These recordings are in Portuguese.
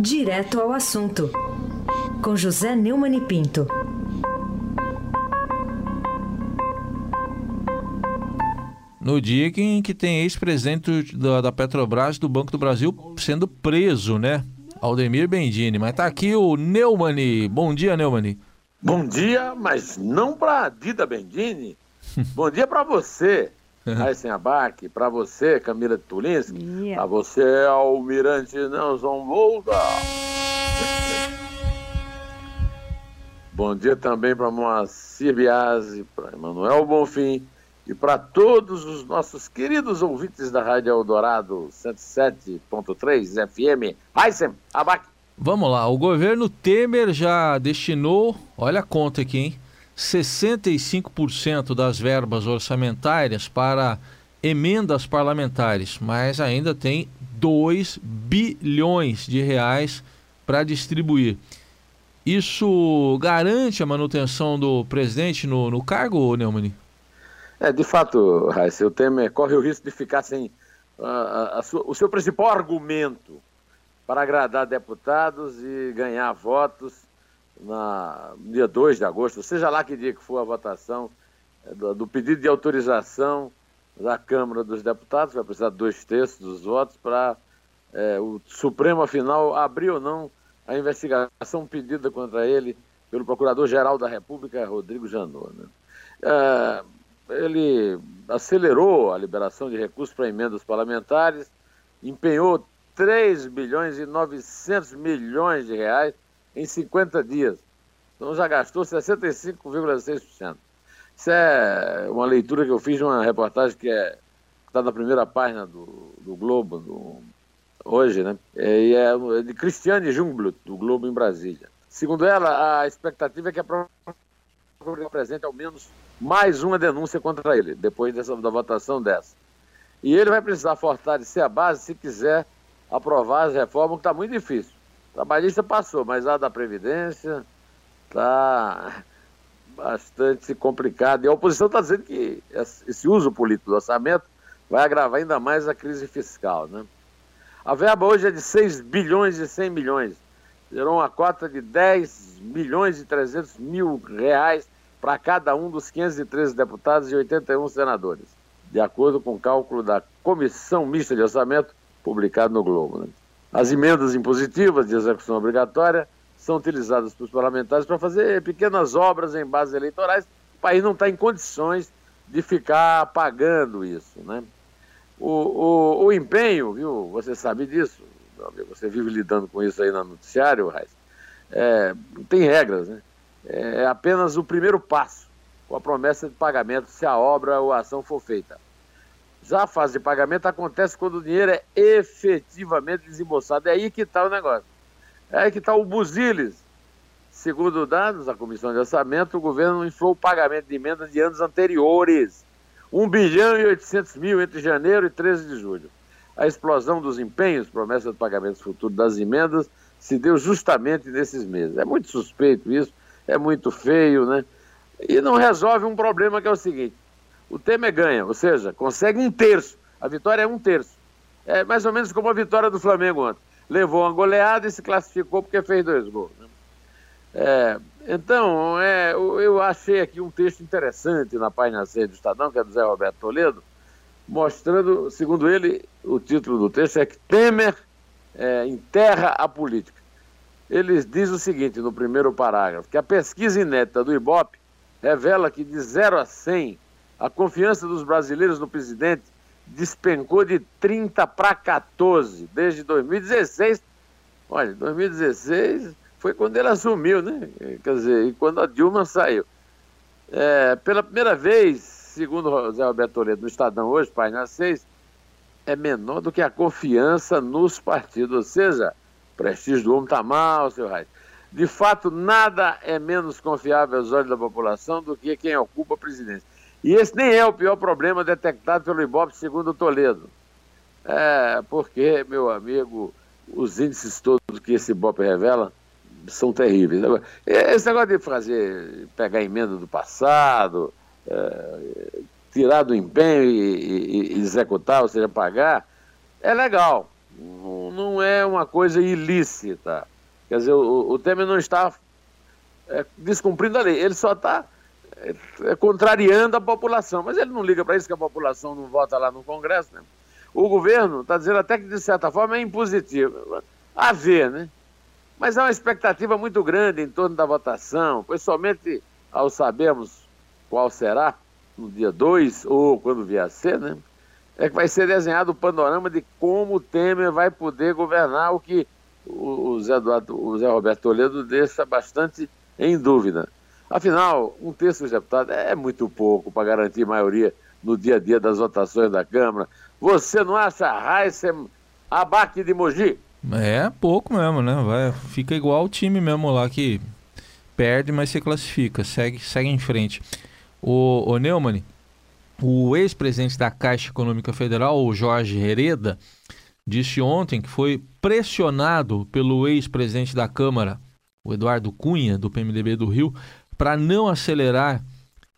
Direto ao assunto, com José Neumann e Pinto. No dia em que tem ex-presidente da, Petrobras do Banco do Brasil sendo preso, né? Aldemir Bendini. Mas tá aqui o Neumani. Bom dia, Neumani. Bom dia, mas não para Dida Bendini. Bom dia para você, Aysen Abac, para você, Camila Tulinski, yeah. para você, Almirante Nelson Volta. Bom dia também para Moacir Biasi, para Emanuel Bonfim e para todos os nossos queridos ouvintes da Rádio Eldorado 107.3 FM. Aysen Abac. Vamos lá, o governo Temer já destinou, olha a conta aqui, hein? 65% das verbas orçamentárias para emendas parlamentares, mas ainda tem 2 bilhões de reais para distribuir. Isso garante a manutenção do presidente no, no cargo, Neumann? É, de fato, Raíssa, o Temer corre o risco de ficar sem a, a sua, o seu principal argumento para agradar deputados e ganhar votos na dia 2 de agosto, seja lá que dia que for a votação é, do, do pedido de autorização da Câmara dos Deputados, vai precisar de dois terços dos votos para é, o Supremo, afinal, abrir ou não a investigação pedida contra ele pelo Procurador-Geral da República, Rodrigo Janot. Né? É, ele acelerou a liberação de recursos para emendas parlamentares, empenhou 3 bilhões e 900 milhões de reais em 50 dias. Então já gastou 65,6%. Isso é uma leitura que eu fiz de uma reportagem que é, está na primeira página do, do Globo, do, hoje, né? É, e é de Cristiane Jungblut, do Globo em Brasília. Segundo ela, a expectativa é que a Procuradoria apresente ao menos mais uma denúncia contra ele, depois dessa, da votação dessa. E ele vai precisar fortalecer a base se quiser aprovar as reformas, que está muito difícil. Trabalhista passou, mas a da Previdência está bastante complicado. E a oposição está dizendo que esse uso político do orçamento vai agravar ainda mais a crise fiscal. Né? A verba hoje é de 6 bilhões e 100 milhões. Gerou uma cota de 10 milhões e 300 mil reais para cada um dos 513 deputados e 81 senadores, de acordo com o cálculo da Comissão Mista de Orçamento, publicado no Globo. Né? As emendas impositivas de execução obrigatória são utilizadas pelos parlamentares para fazer pequenas obras em bases eleitorais. O país não está em condições de ficar pagando isso. Né? O, o, o empenho, viu? Você sabe disso, você vive lidando com isso aí no noticiário, Raiz. É, tem regras, né? É apenas o primeiro passo, com a promessa de pagamento se a obra ou a ação for feita. Já a fase de pagamento acontece quando o dinheiro é efetivamente desembolsado. É aí que está o negócio. É aí que está o buziles. Segundo dados da Comissão de Orçamento, o governo inflou o pagamento de emendas de anos anteriores. 1 bilhão e 800 mil entre janeiro e 13 de julho. A explosão dos empenhos, promessa de pagamentos futuros das emendas, se deu justamente nesses meses. É muito suspeito isso, é muito feio, né? E não resolve um problema que é o seguinte: o Temer ganha, ou seja, consegue um terço. A vitória é um terço. É mais ou menos como a vitória do Flamengo ontem. Levou uma goleada e se classificou porque fez dois gols. Né? É, então, é, eu achei aqui um texto interessante na página 6 do Estadão, que é do Zé Roberto Toledo, mostrando, segundo ele, o título do texto é que Temer é, enterra a política. Ele diz o seguinte no primeiro parágrafo, que a pesquisa inédita do IBOP revela que de 0 a 100 a confiança dos brasileiros no presidente despencou de 30 para 14 desde 2016. Olha, 2016 foi quando ele assumiu, né? Quer dizer, e quando a Dilma saiu. É, pela primeira vez, segundo José Roberto Toledo, no Estadão hoje, página 6, é menor do que a confiança nos partidos. Ou seja, o prestígio do homem está mal, seu Raiz. De fato, nada é menos confiável aos olhos da população do que quem ocupa a presidência. E esse nem é o pior problema detectado pelo Ibope, segundo o Toledo. É, porque, meu amigo, os índices todos que esse Ibope revela são terríveis. Esse negócio de fazer, pegar emenda do passado, é, tirar do empenho e, e, executar, ou seja, pagar, é legal. não, não é uma coisa ilícita. Quer dizer, o, o Temer não está é, descumprindo a lei, ele só está contrariando a população. Mas ele não liga para isso que a população não vota lá no Congresso, né? O governo está dizendo até que, de certa forma, é impositivo. A ver, né? Mas há uma expectativa muito grande em torno da votação, pois somente ao sabermos qual será, no dia 2 ou quando vier a ser, né? É que vai ser desenhado o panorama de como o Temer vai poder governar, o que o Zé, Eduardo, o Zé Roberto Toledo deixa bastante em dúvida. Afinal, um terço dos deputados é muito pouco para garantir maioria no dia a dia das votações da Câmara. Você não acha Heissem abaque de Mogi? É pouco mesmo, né? Vai, fica igual o time mesmo lá que perde, mas se classifica, segue, segue em frente. O, o Neumann, o ex-presidente da Caixa Econômica Federal, o Jorge Hereda, disse ontem que foi pressionado pelo ex-presidente da Câmara, o Eduardo Cunha, do PMDB do Rio, para não acelerar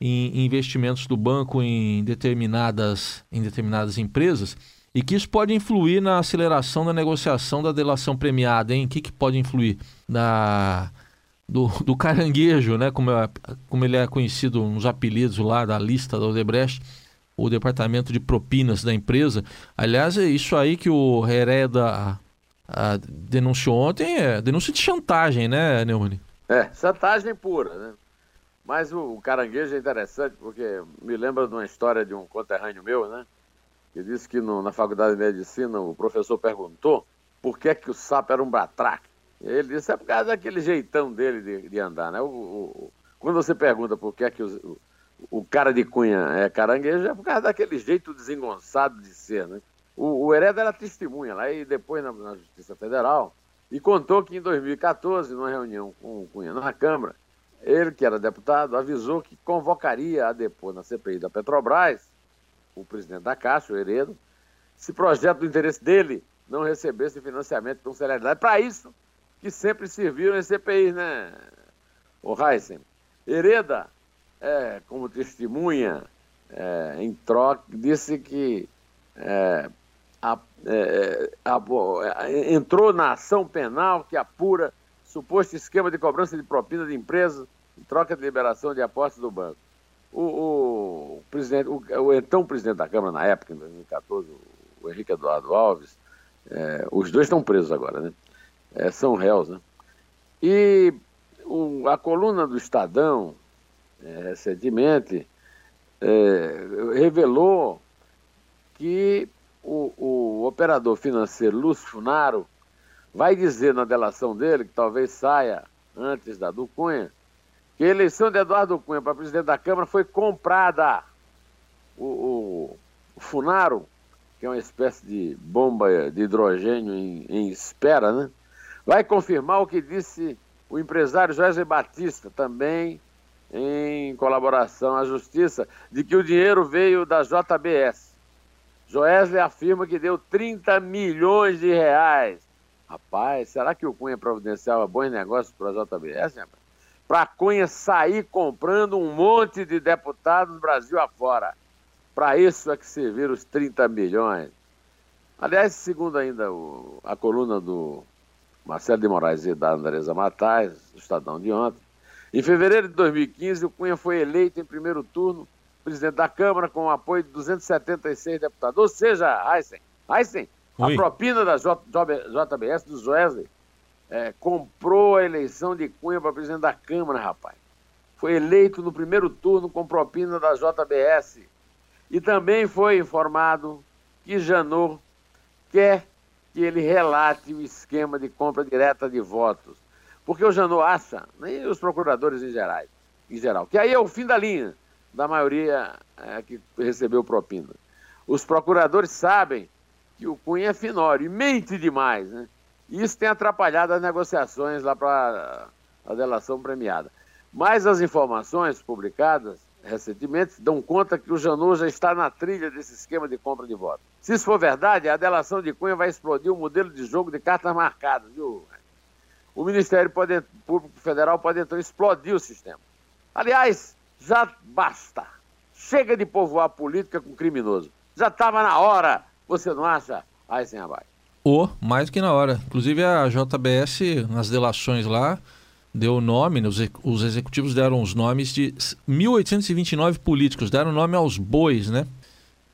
em investimentos do banco em determinadas, em determinadas empresas e que isso pode influir na aceleração da negociação da delação premiada, hein? O que, que pode influir? Da, do, do caranguejo, né? Como, é, como ele é conhecido nos apelidos lá da lista da Odebrecht, o departamento de propinas da empresa. Aliás, é isso aí que o Hereda a, denunciou ontem é denúncia de chantagem, né, Neumann? É, chantagem pura, né? Mas o, o caranguejo é interessante porque me lembra de uma história de um conterrâneo meu, né? Que disse que no, na faculdade de medicina o professor perguntou por que, que o sapo era um batraque. Ele disse é por causa daquele jeitão dele de, de andar, né? O, o, quando você pergunta por que, que o, o cara de cunha é caranguejo, é por causa daquele jeito desengonçado de ser, né? O, o Hereda era testemunha lá e depois na, na Justiça Federal e contou que em 2014, numa reunião com o Cunha na Câmara, ele, que era deputado, avisou que convocaria a depor na CPI da Petrobras o presidente da Caixa, o Heredo, se projeto do interesse dele não recebesse financiamento com celeridade. Para isso que sempre serviram em CPI, né, o Heisen? Hereda, é, como testemunha, é, em troca, disse que é, a, é, a, a, entrou na ação penal que apura suposto esquema de cobrança de propina de empresas em troca de liberação de apostas do banco. O, o presidente, o, o, então presidente da Câmara na época, em 2014, o Henrique Eduardo Alves, é, os dois estão presos agora, né? É, são réus, né? E o, a coluna do Estadão, é, recentemente, é, revelou que o, o operador financeiro Lúcio Funaro vai dizer na delação dele, que talvez saia antes da do Cunha, que a eleição de Eduardo Cunha para presidente da Câmara foi comprada. O, o, o Funaro, que é uma espécie de bomba de hidrogênio em, em espera, né? vai confirmar o que disse o empresário José Batista, também em colaboração à Justiça, de que o dinheiro veio da JBS. Joesley afirma que deu 30 milhões de reais Rapaz, será que o Cunha providenciava bons negócios para a JBS, Para a Cunha sair comprando um monte de deputados Brasil afora. Para isso é que serviram os 30 milhões. Aliás, segundo ainda o, a coluna do Marcelo de Moraes e da Andresa Matais, do Estadão de ontem, em fevereiro de 2015, o Cunha foi eleito em primeiro turno presidente da Câmara com o apoio de 276 deputados. Ou seja, Heisen, Heisen Oi. A propina da J, JBS, do Joesley, é, comprou a eleição de Cunha para presidente da Câmara, rapaz. Foi eleito no primeiro turno com propina da JBS. E também foi informado que Janot quer que ele relate o esquema de compra direta de votos. Porque o Janot acha, nem os procuradores em, geral, em geral, que aí é o fim da linha da maioria é, que recebeu propina. Os procuradores sabem que o Cunha é finório e mente demais, né? Isso tem atrapalhado as negociações lá para a delação premiada. Mas as informações publicadas recentemente dão conta que o Janot já está na trilha desse esquema de compra de votos. Se isso for verdade, a delação de Cunha vai explodir o um modelo de jogo de cartas marcadas, viu? O Ministério Público Federal pode então explodir o sistema. Aliás, já basta. Chega de povoar a política com criminoso. Já estava na hora você não acha? Aí vai. Ou, oh, mais do que na hora. Inclusive a JBS, nas delações lá, deu o nome, os, os executivos deram os nomes de 1.829 políticos, deram nome aos bois, né?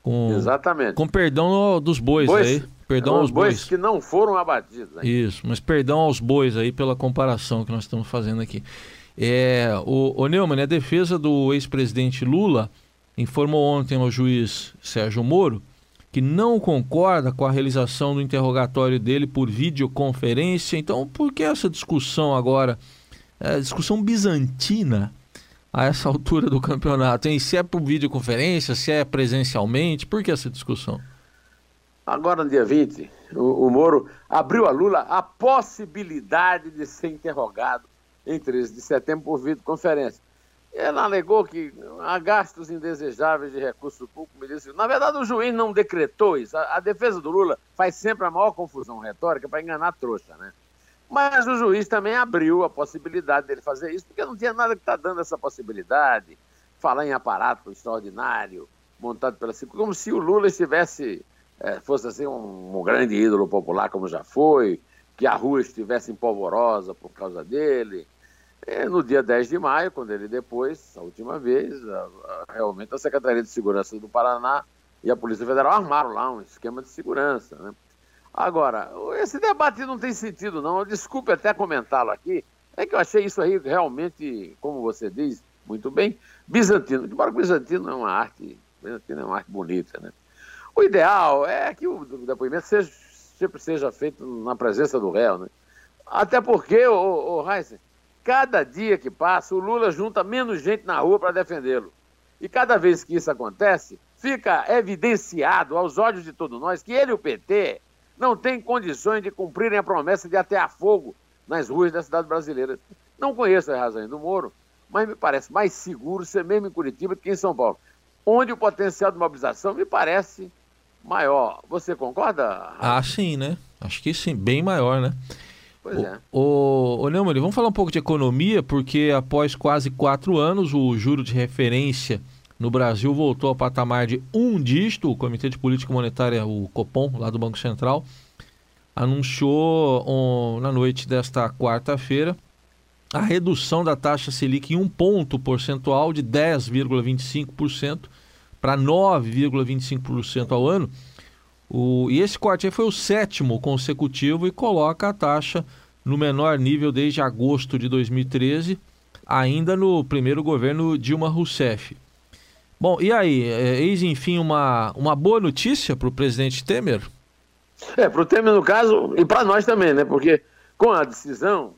Com, Exatamente. Com perdão dos bois, bois aí. Perdão aos bois. bois que não foram abatidos. Hein? Isso, mas perdão aos bois aí pela comparação que nós estamos fazendo aqui. É, o, o Neumann, a defesa do ex-presidente Lula informou ontem ao juiz Sérgio Moro que não concorda com a realização do interrogatório dele por videoconferência. Então, por que essa discussão agora? É, discussão bizantina a essa altura do campeonato, hein? Se é por videoconferência, se é presencialmente, por que essa discussão? Agora, no dia 20, o, o Moro abriu a Lula a possibilidade de ser interrogado em 13 de setembro por videoconferência. Ela alegou que há gastos indesejáveis de recursos públicos. Na verdade, o juiz não decretou isso. A, a defesa do Lula faz sempre a maior confusão retórica para enganar a trouxa, né? Mas o juiz também abriu a possibilidade dele fazer isso, porque não tinha nada que está dando essa possibilidade. Falar em aparato extraordinário, montado pela como se o Lula estivesse, é, fosse assim um, um grande ídolo popular, como já foi, que a rua estivesse empolvorosa por causa dele. É, no dia 10 de maio, quando ele depois, a última vez, a, a, realmente a Secretaria de Segurança do Paraná e a Polícia Federal armaram lá um esquema de segurança. Né? Agora, esse debate não tem sentido, não. Desculpe até comentá-lo aqui. É que eu achei isso aí realmente, como você diz, muito bem, bizantino. Embora bizantino é uma arte, bizantino é uma arte bonita, né? O ideal é que o depoimento seja, sempre seja feito na presença do réu, né? Até porque, o, o Heisen, cada dia que passa, o Lula junta menos gente na rua para defendê-lo. E cada vez que isso acontece, fica evidenciado aos olhos de todos nós que ele e o PT não têm condições de cumprirem a promessa de atear fogo nas ruas da cidade brasileira. Não conheço as razões do Moro, mas me parece mais seguro ser mesmo em Curitiba do que em São Paulo, onde o potencial de mobilização me parece maior. Você concorda? Ah, sim, né? Acho que sim, bem maior, né? Pois o, é. O, o Neumann, vamos falar um pouco de economia, porque após quase quatro anos, o juro de referência no Brasil voltou ao patamar de um dígito. O Comitê de Política Monetária, o Copom, lá do Banco Central, anunciou um, na noite desta quarta-feira a redução da taxa Selic em um ponto percentual de 10,25% para 9,25% ao ano. O, e esse corte foi o sétimo consecutivo e coloca a taxa no menor nível desde agosto de 2013, ainda no primeiro governo Dilma Rousseff. Bom, e aí? É, eis, enfim, uma, uma boa notícia para o presidente Temer? É, para o Temer, no caso, e para nós também, né? Porque com a decisão,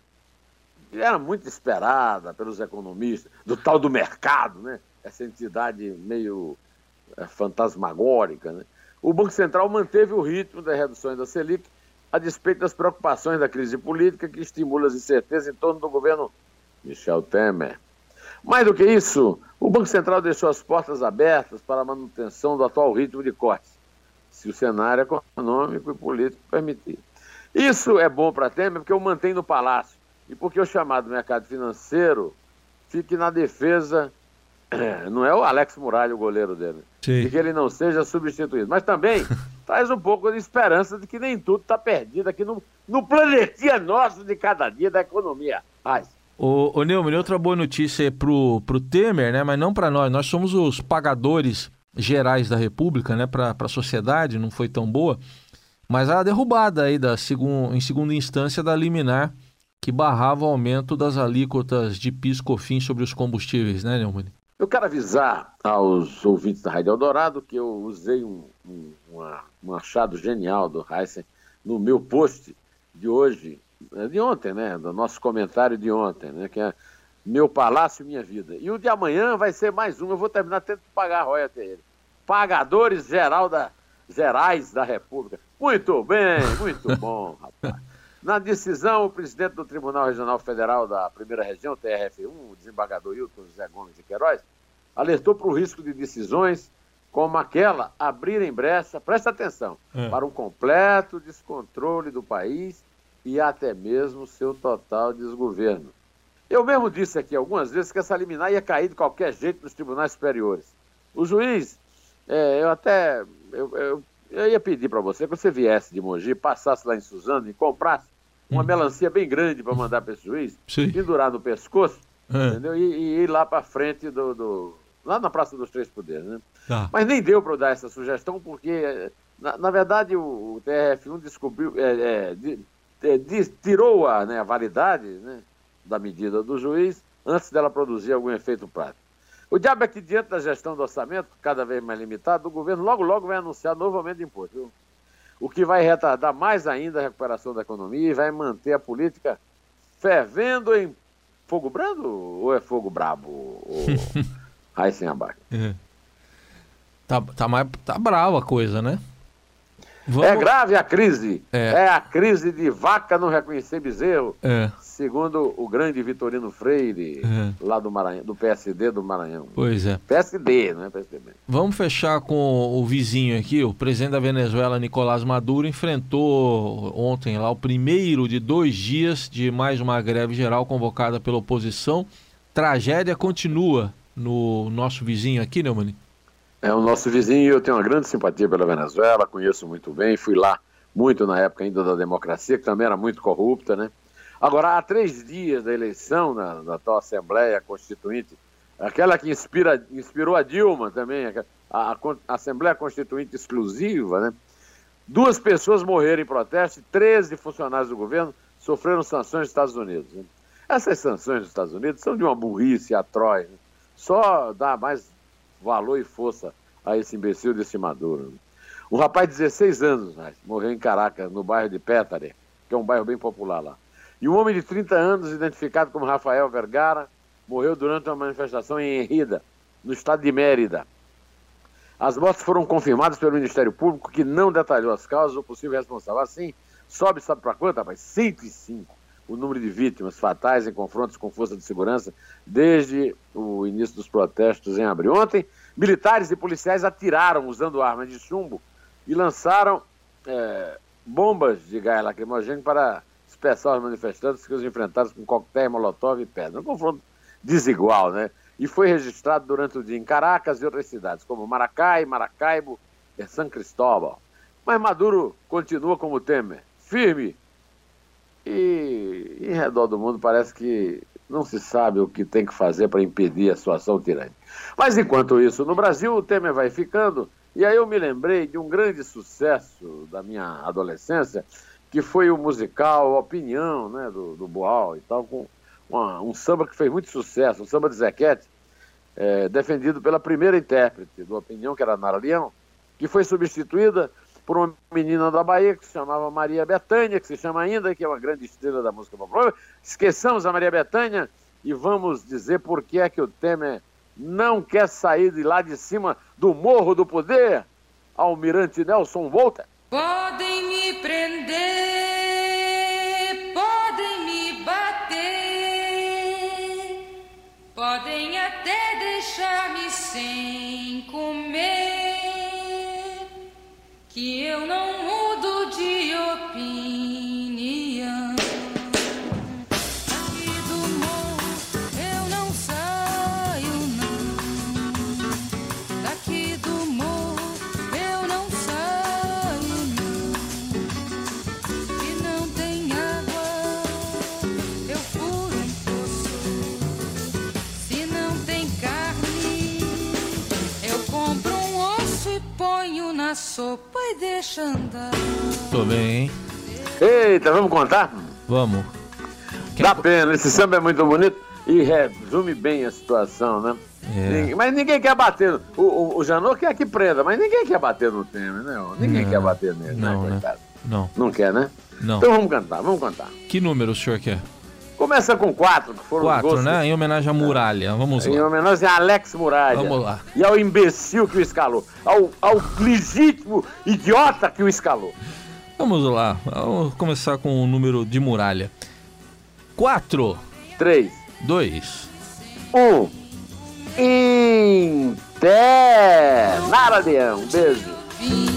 que era muito esperada pelos economistas, do tal do mercado, né? Essa entidade meio é, fantasmagórica, né? O Banco Central manteve o ritmo das reduções da Selic, a despeito das preocupações da crise política que estimula as incertezas em torno do governo Michel Temer. Mais do que isso, o Banco Central deixou as portas abertas para a manutenção do atual ritmo de cortes, se o cenário econômico e político permitir. Isso é bom para Temer porque o mantém no palácio e porque o chamado mercado financeiro fique na defesa, não é o Alex Muralha o goleiro dele, Sim. de que ele não seja substituído. Mas também traz um pouco de esperança de que nem tudo está perdido aqui no, no planetinha nosso de cada dia da economia. Ai. O, o Neumann, outra boa notícia é pro, pro Temer, né? Mas não para nós. Nós somos os pagadores gerais da República, né? Para a sociedade, não foi tão boa. Mas a derrubada aí da segun, em segunda instância da liminar que barrava o aumento das alíquotas de PIS/COFINS sobre os combustíveis, né, Neumann? Eu quero avisar aos ouvintes da Rádio Eldorado que eu usei um, um, um achado genial do Heisen no meu post de hoje é de ontem, né? Do nosso comentário de ontem, né? Que é Meu Palácio Minha Vida. E o de amanhã vai ser mais um. Eu vou terminar tendo que pagar a royalty a ele. Pagadores geral da, gerais da República. Muito bem, muito bom, rapaz. Na decisão, o presidente do Tribunal Regional Federal da Primeira Região, TRF1, o desembargador Hilton José Gomes de Queiroz, alertou para o risco de decisões como aquela abrirem brecha, presta atenção, é. para um completo descontrole do país e até mesmo seu total desgoverno. Eu mesmo disse aqui algumas vezes que essa liminar ia cair de qualquer jeito nos tribunais superiores. O juiz, é, eu até eu, eu, eu ia pedir para você que você viesse de Mogi, passasse lá em Suzano e comprasse uma hum. melancia bem grande para mandar para esse juiz, Sim. pendurar no pescoço, é. entendeu? E, e, ir lá para frente do, do, lá na Praça dos Três Poderes, né? Tá. Mas nem deu para eu dar essa sugestão, porque, na, na verdade, o, o TRF1 descobriu, é, é, de, é, de, tirou a, né, a validade né, da medida do juiz antes dela produzir algum efeito prático. O diabo é que, diante da gestão do orçamento, cada vez mais limitado, o governo logo, logo vai anunciar novo aumento de imposto. Viu? O que vai retardar mais ainda a recuperação da economia e vai manter a política fervendo em fogo brando ou é fogo brabo? Ou... Aí sem abaixo. É. Tá, tá, mais, tá brava a coisa, né? Vamos... É grave a crise. É. é. a crise de vaca não reconhecer bezerro. É segundo o grande Vitorino Freire, uhum. lá do Maranhão, do PSD do Maranhão. Pois é. PSD, não é PSDB. Vamos fechar com o vizinho aqui, o presidente da Venezuela, Nicolás Maduro, enfrentou ontem lá o primeiro de dois dias de mais uma greve geral convocada pela oposição. Tragédia continua no nosso vizinho aqui, Neumann? É o nosso vizinho, eu tenho uma grande simpatia pela Venezuela, conheço muito bem, fui lá muito na época ainda da democracia, que também era muito corrupta, né? Agora, há três dias da eleição na, na tal Assembleia Constituinte, aquela que inspira, inspirou a Dilma também, a, a, a Assembleia Constituinte exclusiva, né? Duas pessoas morreram em protesto e 13 funcionários do governo sofreram sanções dos Estados Unidos. Né? Essas sanções dos Estados Unidos são de uma burrice atroz. Né? Só dá mais valor e força a esse imbecil desse Maduro. Um rapaz de 16 anos morreu em Caracas, no bairro de Pétare, que é um bairro bem popular lá. E um homem de 30 anos, identificado como Rafael Vergara, morreu durante uma manifestação em Enrida, no estado de Mérida. As mortes foram confirmadas pelo Ministério Público, que não detalhou as causas ou possível responsável. Assim, sobe, sabe para quanto, rapaz? 105 o número de vítimas fatais em confrontos com força de segurança desde o início dos protestos em abril. Ontem, militares e policiais atiraram usando armas de chumbo e lançaram é, bombas de gás lacrimogêneo para dispersar os manifestantes que os enfrentaram com coquetel, molotov e pedra. Um confronto desigual, né? E foi registrado durante o dia em Caracas e outras cidades, como Maracai, Maracaibo e São Cristóbal. Mas Maduro continua como Temer, firme. E em redor do mundo parece que não se sabe o que tem que fazer para impedir a sua ação tirânica. Mas enquanto isso, no Brasil, o Temer vai ficando. E aí eu me lembrei de um grande sucesso da minha adolescência, que foi o musical Opinião, né, do, do Boal e tal, com uma, um samba que fez muito sucesso, um samba de Zequete, é, defendido pela primeira intérprete do Opinião, que era Nara Leão, que foi substituída por uma menina da Bahia que se chamava Maria Bethânia, que se chama ainda, que é uma grande estrela da música popular. Esqueçamos a Maria Bethânia e vamos dizer por que é que o Temer não quer sair de lá de cima do Morro do Poder. Almirante Nelson Volta. Podem me prender, podem me bater, podem até deixar-me sem sopa e deixa andar. Tô bem, hein? Eita, vamos contar? Vamos. Quem Dá pena, esse samba é muito bonito e resume bem a situação, né? É. Mas ninguém quer bater. O, o, o Janot quer que prenda, mas ninguém quer bater no Temer, né? Ninguém não, quer bater nele, né, não, né? né? Não. Não quer, né? Não. Então vamos cantar, vamos cantar. Que número o senhor quer? Começa com quatro, que foram quatro, os né? Em homenagem à muralha. Vamos lá. Em homenagem a Alex Muralha. Vamos lá. E ao imbecil que o escalou. Ao, ao legítimo idiota que o escalou. Vamos lá. Vamos começar com o número de muralha. Quatro. Três. Dois. Um. Inter. Nara Leão. Beijo.